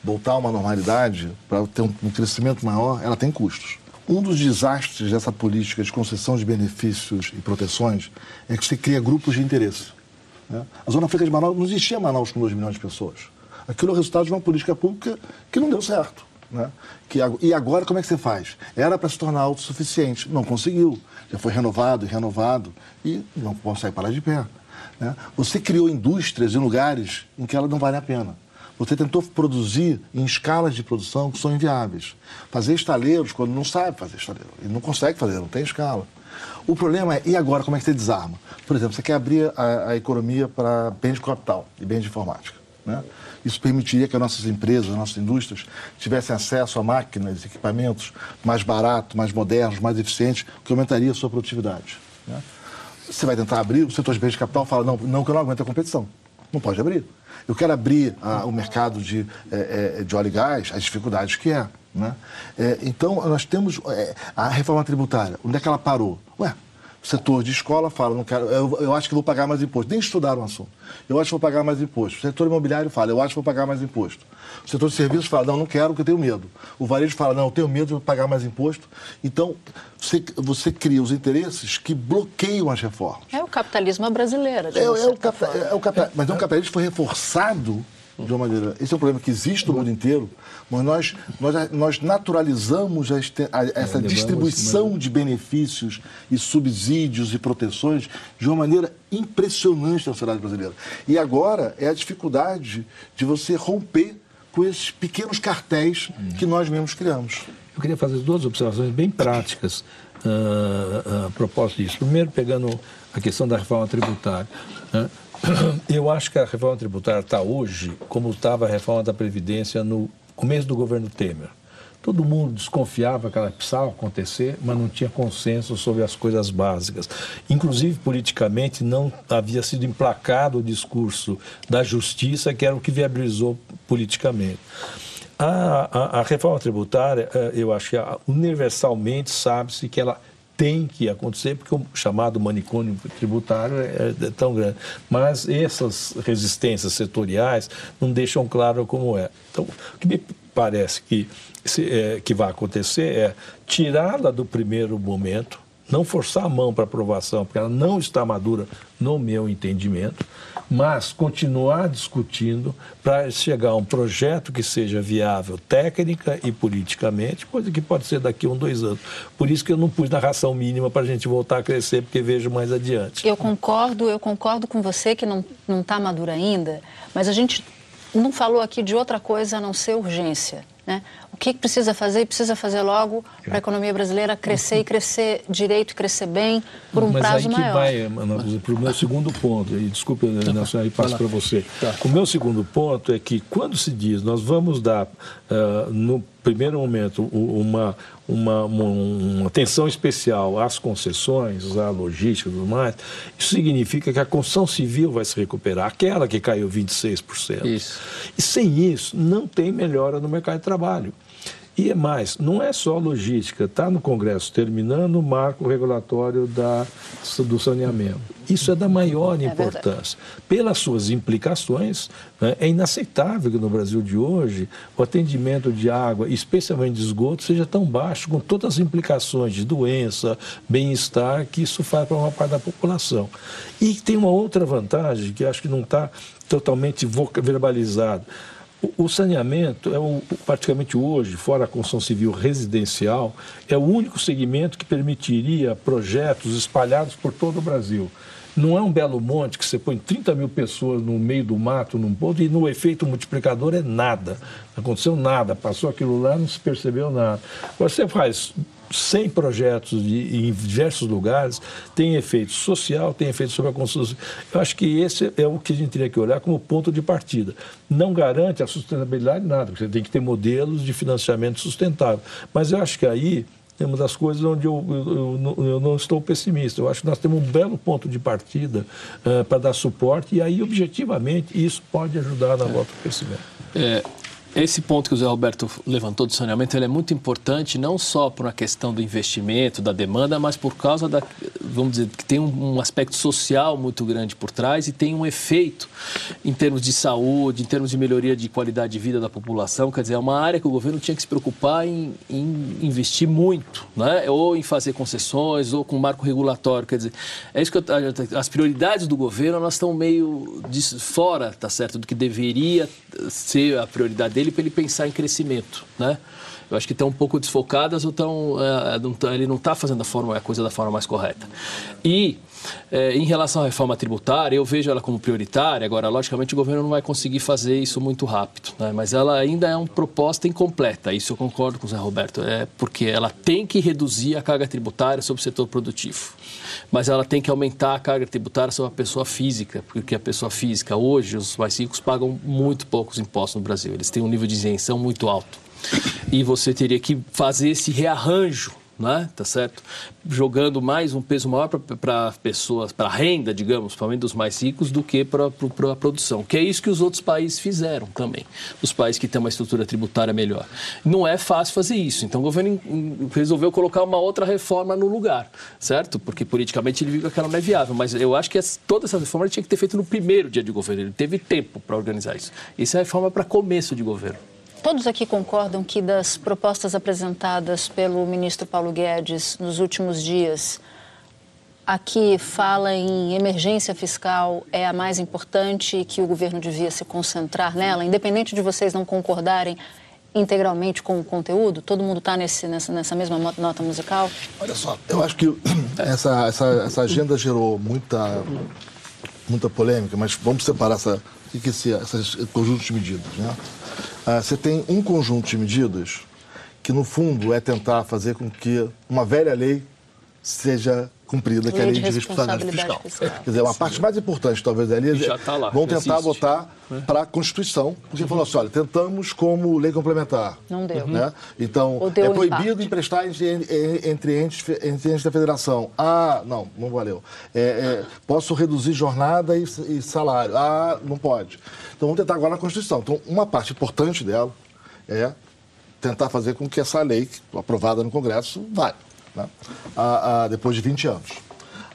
voltar a uma normalidade, para ter um, um crescimento maior, ela tem custos. Um dos desastres dessa política de concessão de benefícios e proteções é que você cria grupos de interesse. Né? A Zona Franca de Manaus não existia Manaus com 2 milhões de pessoas. Aquilo é o resultado de uma política pública que não deu certo. Né? Que, e agora como é que você faz? Era para se tornar autossuficiente, não conseguiu. Já foi renovado e renovado e não consegue parar de pé. Né? Você criou indústrias em lugares em que ela não vale a pena. Você tentou produzir em escalas de produção que são inviáveis. Fazer estaleiros quando não sabe fazer estaleiro. E não consegue fazer, não tem escala. O problema é, e agora, como é que você desarma? Por exemplo, você quer abrir a, a economia para bens de capital e bens de informática. Né? Isso permitiria que as nossas empresas, as nossas indústrias tivessem acesso a máquinas, equipamentos mais baratos, mais modernos, mais eficientes, que aumentaria a sua produtividade. Né? Você vai tentar abrir, o setor de bens de capital fala, não, não que eu não aguento a competição. Não pode abrir. Eu quero abrir ah, o mercado de, é, é, de óleo e gás, as dificuldades que é. Né? É, então, nós temos é, a reforma tributária. Onde é que ela parou? Ué, setor de escola fala, não quero, eu, eu acho que vou pagar mais imposto. Nem estudaram o assunto. Eu acho que vou pagar mais imposto. O setor imobiliário fala, eu acho que vou pagar mais imposto. O setor de serviços fala, não, não quero porque eu tenho medo. O varejo fala, não, eu tenho medo de pagar mais imposto. Então, você, você cria os interesses que bloqueiam as reformas. É o capitalismo brasileiro. É, é, o, é, o capital, mas é um capitalismo que foi reforçado de uma maneira. Esse é um problema que existe no mundo inteiro, mas nós, nós, nós naturalizamos a, a, essa distribuição de benefícios e subsídios e proteções de uma maneira impressionante na sociedade brasileira. E agora é a dificuldade de você romper com esses pequenos cartéis que nós mesmos criamos. Eu queria fazer duas observações bem práticas uh, a propósito disso. Primeiro, pegando a questão da reforma tributária. Uh, eu acho que a reforma tributária está hoje como estava a reforma da Previdência no começo do governo Temer. Todo mundo desconfiava que ela precisava acontecer, mas não tinha consenso sobre as coisas básicas. Inclusive, politicamente, não havia sido emplacado o discurso da justiça, que era o que viabilizou politicamente. A, a, a reforma tributária, eh, eu acho que universalmente sabe-se que ela tem que acontecer, porque o chamado manicômio tributário é, é, tão grande. Mas essas resistências setoriais não deixam claro como é. Então, o que me parece que, se, é, que vai acontecer é tirá-la do primeiro momento, não forçar a mão para aprovação, porque ela não está madura no meu entendimento, mas continuar discutindo para chegar a um projeto que seja viável técnica e politicamente, coisa que pode ser daqui a um, dois anos. Por isso que eu não pus na ração mínima para a gente voltar a crescer, porque vejo mais adiante. Eu concordo, eu concordo com você que não está madura ainda, mas a gente não falou aqui de outra coisa a não ser urgência. Né? O que precisa fazer? E precisa fazer logo para a economia brasileira crescer e crescer direito e crescer bem por um Mas prazo aí que maior. vai, para o meu segundo ponto, e desculpe, Nelson, aí passo para você. O meu segundo ponto é que quando se diz nós vamos dar, uh, no primeiro momento, uma, uma, uma, atenção especial às concessões, à logística e tudo mais, isso significa que a construção civil vai se recuperar, aquela que caiu 26%. Isso. E sem isso, não tem melhora no mercado de trabalho. E é mais, não é só logística, está no Congresso terminando o marco regulatório da, do saneamento. Isso é da maior é importância. Pelas suas implicações, né, é inaceitável que no Brasil de hoje o atendimento de água, especialmente de esgoto, seja tão baixo, com todas as implicações de doença, bem-estar que isso faz para uma parte da população. E tem uma outra vantagem que acho que não está totalmente verbalizada. O saneamento é praticamente hoje, fora a construção civil residencial, é o único segmento que permitiria projetos espalhados por todo o Brasil. Não é um belo monte que você põe 30 mil pessoas no meio do mato, num ponto, e no efeito multiplicador é nada. Não aconteceu nada, passou aquilo lá, não se percebeu nada. Você faz 100 projetos de, em diversos lugares, tem efeito social, tem efeito sobre a construção. Eu acho que esse é o que a gente teria que olhar como ponto de partida. Não garante a sustentabilidade nada, porque você tem que ter modelos de financiamento sustentável. Mas eu acho que aí é uma das coisas onde eu, eu, eu, não estou pessimista. Eu acho que nós temos um belo ponto de partida uh, para dar suporte e aí, objetivamente, isso pode ajudar na volta ao crescimento. É, esse ponto que o Zé Roberto levantou do saneamento é muito importante não só por uma questão do investimento, da demanda, mas por causa da, vamos dizer, que tem um, um, aspecto social muito grande por trás e tem um efeito em termos de saúde, em termos de melhoria de qualidade de vida da população. Quer dizer, é uma área que o governo tinha que se preocupar em, em investir muito, né? ou em fazer concessões, ou com marco regulatório. Quer dizer, é isso que eu, as prioridades do governo elas estão meio de, fora, tá certo, do que deveria ser a prioridade dele dele para ele pensar em crescimento, né? Eu acho que estão um pouco desfocadas ou estão, é, ele não está fazendo a, forma, a coisa da forma mais correta. E é, em relação à reforma tributária, eu vejo ela como prioritária. Agora, logicamente, o governo não vai conseguir fazer isso muito rápido, né? mas ela ainda é uma proposta incompleta. Isso eu concordo com o Zé Roberto, é porque ela tem que reduzir a carga tributária sobre o setor produtivo, mas ela tem que aumentar a carga tributária sobre a pessoa física, porque a pessoa física hoje, os mais ricos pagam muito poucos impostos no Brasil. Eles têm um nível de isenção muito alto. E você teria que fazer esse rearranjo né? tá certo? Jogando mais um peso maior para pessoas, para renda, digamos, principalmente dos mais ricos, do que para a produção. Que é isso que os outros países fizeram também, os países que têm uma estrutura tributária melhor. Não é fácil fazer isso, então o governo resolveu colocar uma outra reforma no lugar, certo? Porque politicamente ele viu que aquela não é viável, mas eu acho que toda essa reforma tinha que ter feito no primeiro dia de governo, ele teve tempo para organizar isso. Isso é reforma para começo de governo. Todos aqui concordam que das propostas apresentadas pelo ministro Paulo Guedes nos últimos dias, a que fala em emergência fiscal é a mais importante e que o governo devia se concentrar nela, independente de vocês não concordarem integralmente com o conteúdo? Todo mundo está nessa, nessa mesma nota musical? Olha só, eu acho que essa, essa, essa agenda gerou muita, muita polêmica, mas vamos separar essa, que é esse, esse conjunto de medidas, né? Ah, você tem um conjunto de medidas que, no fundo, é tentar fazer com que uma velha lei seja cumprida, que é a lei de, responsabilidade, fiscal. fiscal. Quer dizer, uma parte mais importante, talvez, da lei, é tá lá, vão tentar existe. votar né? para a Constituição, porque uhum. falou assim, olha, tentamos como lei complementar. Não deu. Né? Então, é proibido emprestar entre, entre, entes, entre entes da federação. Ah, não, não valeu. É, é, posso reduzir jornada e, e salário. Ah, não pode. Então, vamos tentar agora na Constituição. Então, uma parte importante dela é tentar fazer com que essa lei aprovada no Congresso vá né? ah, ah, depois de 20 anos.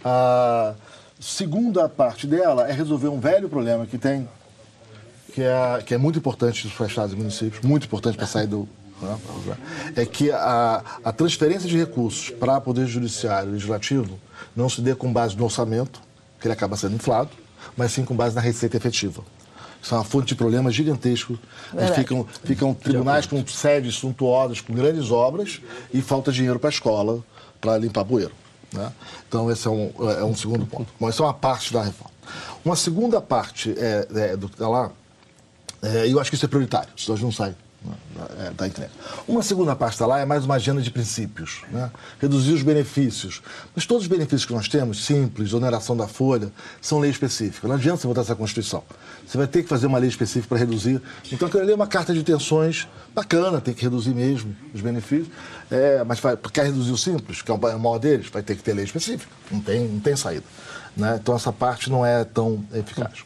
A segunda parte dela é resolver um velho problema que tem, que é, que é muito importante para estados e municípios, muito importante para sair do. Né, é que a, a transferência de recursos para Poder Judiciário e Legislativo não se dê com base no orçamento, que ele acaba sendo inflado, mas sim com base na receita efetiva. Isso é uma fonte de problemas gigantescos. Ficam, ficam tribunais com sedes suntuosas, com grandes obras, e falta dinheiro para a escola para limpar bueiro. Né? Então, esse é um, é um segundo ponto. Bom, isso é uma parte da reforma. Uma segunda parte é, é, do que está lá, é, eu acho que isso é prioritário, senão a gente não sai é, tá entendendo? Uma segunda está lá é mais uma agenda de princípios, né? reduzir os benefícios. Mas todos os benefícios que nós temos, simples, oneração da folha, são lei específica. Não adianta você botar essa Constituição. Você vai ter que fazer uma lei específica para reduzir. Então, aquilo ali é uma carta de intenções bacana, tem que reduzir mesmo os benefícios. É, mas vai, quer reduzir o simples, que é o maior deles, vai ter que ter lei específica. Não tem, não tem saída. Né? Então, essa parte não é tão eficaz.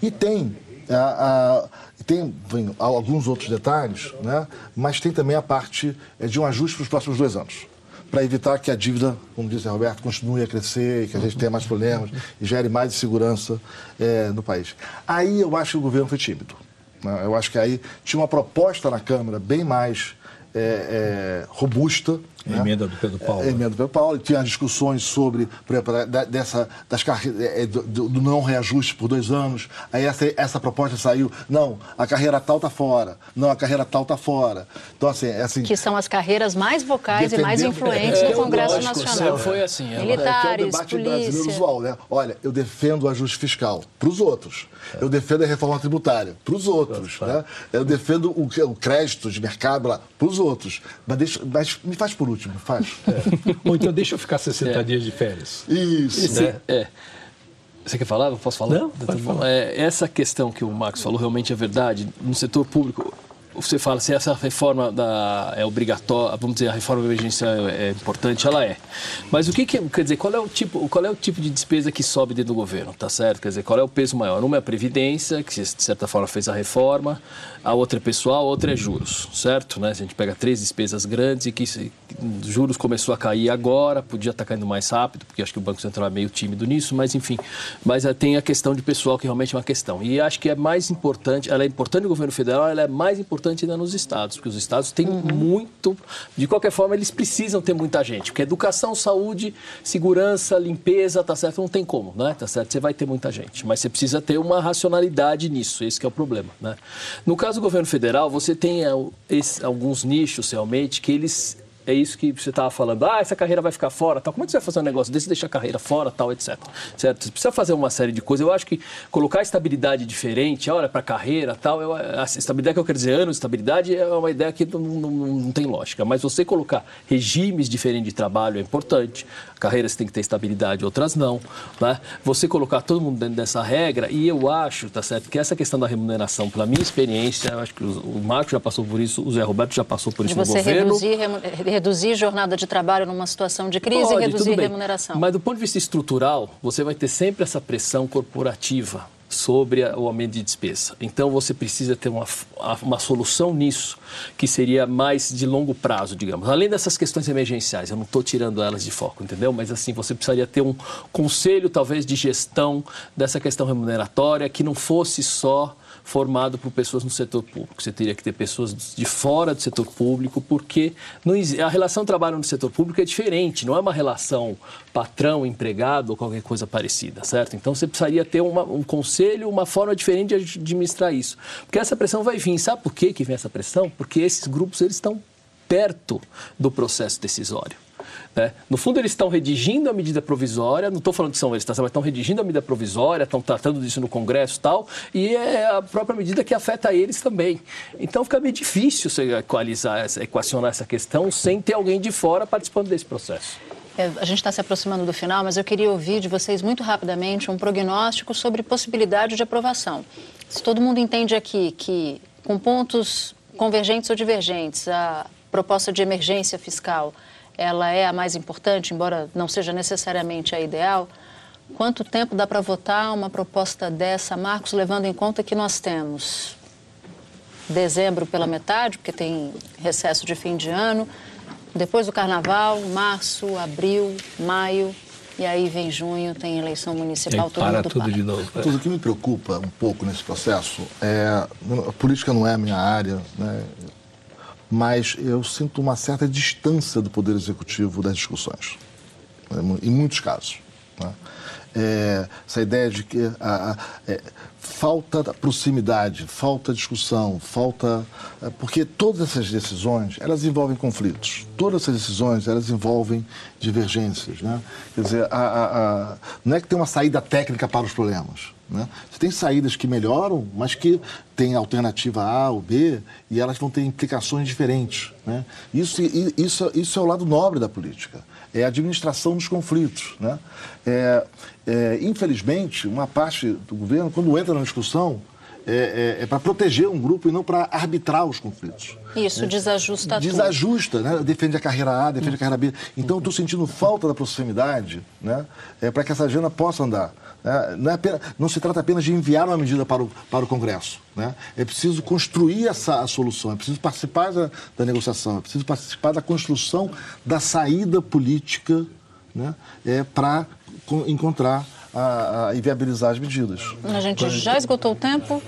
E tem a, a tem vem, alguns outros detalhes, né? mas tem também a parte é, de um ajuste para os próximos dois anos. Para evitar que a dívida, como disse o Roberto, continue a crescer e que a gente tenha mais problemas e gere mais insegurança é, no país. Aí eu acho que o governo foi tímido. Né? Eu acho que aí tinha uma proposta na Câmara bem mais é, é, robusta. A né? emenda do Pedro Paulo. É, emenda do Pedro Paulo. Tinha as discussões sobre, por exemplo, dessa, das, é, do, do, não reajuste por dois anos. Aí essa, essa proposta saiu. Não, a carreira tal está fora. Não, a carreira tal está fora. Então, assim, é assim. Que são as carreiras mais vocais e mais influentes é, do Congresso lógico, Nacional. Foi assim. É, Militares, é, é o debate polícia. brasileiro usual, né? Olha, eu defendo o ajuste fiscal para os outros. Eu defendo a reforma tributária para os outros. Né? Eu defendo o, o crédito de mercado para os outros. Mas, deixa, mas me faz por último, faz. É. Ou então deixa eu ficar 60 é. dias de férias. Isso. Esse, né? É. Você quer falar? Posso falar? Não, pode falar. É, essa questão que o Max falou realmente é verdade. No setor público, você fala se essa reforma da, é obrigatória, vamos dizer, a reforma emergencial é, é importante, ela é. Mas o que, que, quer dizer, qual é o tipo, qual é o tipo de despesa que sobe dentro do governo, tá certo? Quer dizer, qual é o peso maior? Uma é a previdência, que de certa forma fez a reforma, a outra é pessoal, a outra é juros, certo? Né? A gente pega três despesas grandes e que se, juros começou a cair agora, podia estar caindo mais rápido, porque acho que o Banco Central é meio tímido nisso, mas enfim. Mas eh, tem a questão de pessoal que realmente é uma questão. E acho que é mais importante, ela é importante no governo federal, ela é mais importante ainda nos estados, porque os estados têm uhum. muito, de qualquer forma, eles precisam ter muita gente, porque educação, saúde, segurança, limpeza, tá certo? Não tem como, né? Tá certo? Você vai ter muita gente, mas você precisa ter uma racionalidade nisso, esse é o problema, né? No caso do governo federal, você tem eh, alguns nichos realmente que eles é isso que você estava falando, ah, essa carreira vai ficar fora, tal. Como é que você vai fazer um negócio desse, deixar a carreira fora, tal, etc. Certo? Você precisa fazer uma série de coisas. Eu acho que colocar estabilidade diferente, olha, para a carreira, tal, eu, a estabilidade que eu quero dizer, anos de estabilidade, é uma ideia que não, não, não, tem lógica. Mas você colocar regimes diferentes de trabalho é importante. Carreiras têm que ter estabilidade, outras não. Né? Você colocar todo mundo dentro dessa regra, e eu acho, tá certo, que essa questão da remuneração, pela minha experiência, eu acho que o Marco já passou por isso, o Zé Roberto já passou por isso de no governo. Reduzir, reduzir jornada de trabalho numa situação de crise Pode, e reduzir remuneração. Mas do ponto de vista estrutural, você vai ter sempre essa pressão corporativa sobre o aumento de despesa. Então você precisa ter uma, uma solução nisso, que seria mais de longo prazo, digamos. Além dessas questões emergenciais, eu não estou tirando elas de foco, entendeu? Mas assim, você precisaria ter um conselho, talvez, de gestão dessa questão remuneratória, que não fosse só formado por pessoas no setor público. Você teria que ter pessoas de fora do setor público, porque não, a relação trabalho no setor público é diferente, não é uma relação patrão-empregado ou qualquer coisa parecida, certo? Então você precisaria ter uma, um conselho, uma forma diferente de administrar isso. Porque essa pressão vai vir. Sabe por que, vem essa pressão? Porque esses grupos eles estão perto do processo decisório. Né? No fundo, eles estão redigindo a medida provisória, não estou falando que são eles, tá? mas estão redigindo a medida provisória, estão tratando disso no Congresso e tal, e é a própria medida que afeta eles também. Então fica meio difícil você equalizar, equacionar essa questão sem ter alguém de fora participando desse processo. É, a gente está se aproximando do final, mas eu queria ouvir de vocês muito rapidamente um prognóstico sobre possibilidade de aprovação. Se todo mundo entende aqui que, com pontos convergentes ou divergentes, a proposta de emergência fiscal ela é a mais importante, embora não seja necessariamente a ideal, quanto tempo dá para votar uma proposta dessa, Marcos, levando em conta que nós temos dezembro pela metade, porque tem recesso de fim de ano, depois do carnaval, março, abril, maio, e aí vem junho, tem eleição municipal, todo para tudo para. de novo. É. Tudo o que me preocupa um pouco nesse processo é a política não é a minha área, né? Mas eu sinto uma certa distância do poder executivo das discussões, né? em muitos casos. Né? É, essa ideia de que a, a, é, falta proximidade, falta discussão, falta é, porque todas essas decisões elas envolvem conflitos, todas essas decisões elas envolvem divergências, né? Quer dizer, a, não é que tem uma saída técnica para os problemas, né? Você tem saídas que melhoram, mas que têm alternativa A ou B e elas vão ter implicações diferentes, né? Isso, isso, isso é o lado nobre da política é a administração dos conflitos. Né? É, é, infelizmente, uma parte do governo, quando entra na discussão, é, é, é para proteger um grupo e não para arbitrar os conflitos. Isso, né? desajusta Desajusta, né? defende a carreira A, defende a carreira B. Então, estou sentindo falta da proximidade né? é, para que essa agenda possa andar. Né? Não, é apenas, não, se trata apenas de enviar uma medida para o, para o Congresso. Né? É preciso construir essa a solução, é preciso participar da, da negociação, é preciso participar da construção da saída política né? é, para encontrar a, a, e viabilizar as medidas. A gente já esgotou o tempo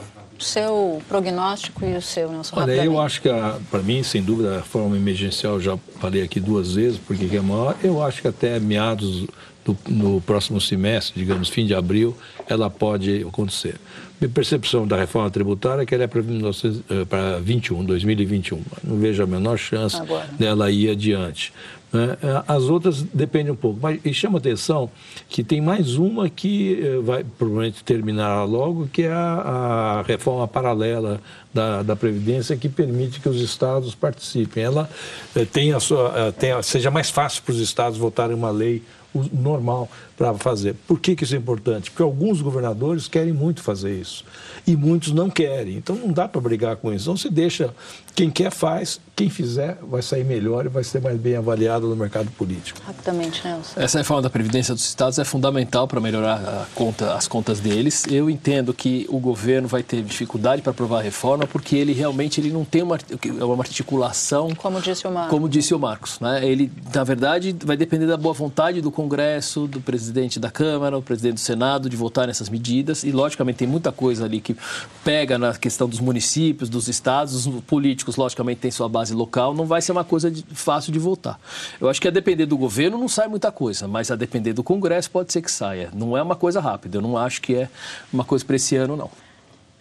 seu prognóstico e o seu, Nelson? Olha, eu acho que, para mim, sem dúvida, a forma emergencial, já falei aqui duas vezes, porque é maior, eu acho que até meados do, no próximo semestre, digamos, fim de abril, ela pode acontecer. Minha percepção da reforma tributária é que ela é para 21, 2021. Não vejo a menor chance Agora. dela ir adiante. Né? As outras dependem um pouco. Mas e chama atenção que tem mais uma que eh, vai provavelmente terminar logo, que é a, a reforma paralela da, da, Previdência que permite que os estados participem. Ela eh, tem a sua, eh, tem a, seja mais fácil para os estados votarem uma lei normal para fazer. Por que, que isso é importante? Porque alguns governadores querem muito fazer isso e muitos não querem. Então não dá para brigar com isso. Não se deixa. Quem quer faz, quem fizer vai sair melhor e vai ser mais bem avaliado no mercado político. Rapidamente, Nelson. Essa reforma da Previdência dos Estados é fundamental para melhorar conta, as contas deles. Eu entendo que o governo vai ter dificuldade para aprovar a reforma porque ele realmente ele não tem uma, uma articulação. Como disse o Marcos. Como disse o Marcos. Né? Ele, na verdade, vai depender da boa vontade do Congresso, do presidente da Câmara, o presidente do Senado, de votar nessas medidas. E, logicamente, tem muita coisa ali que pega na questão dos municípios, dos estados, os políticos, logicamente, têm sua base local. Não vai ser uma coisa de, fácil de votar. Eu acho que a depender do governo não sai muita coisa, mas a depender do Congresso pode ser que saia. Não é uma coisa rápida. Eu não acho que é uma coisa para esse ano, não.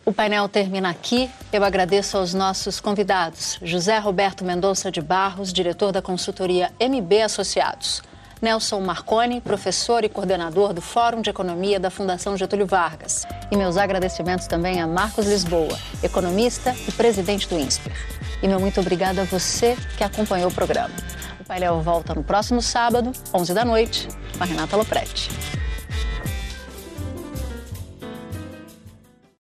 O painel termina aqui. Eu agradeço aos nossos convidados: José Roberto Mendonça de Barros, diretor da consultoria MB Associados. Nelson Marconi, professor e coordenador do Fórum de Economia da Fundação Getúlio Vargas. E meus agradecimentos também a Marcos Lisboa, economista e presidente do INSPER. E meu muito obrigado a você que acompanhou o programa. O painel volta no próximo sábado, 11 da noite, com a Renata Lopretti.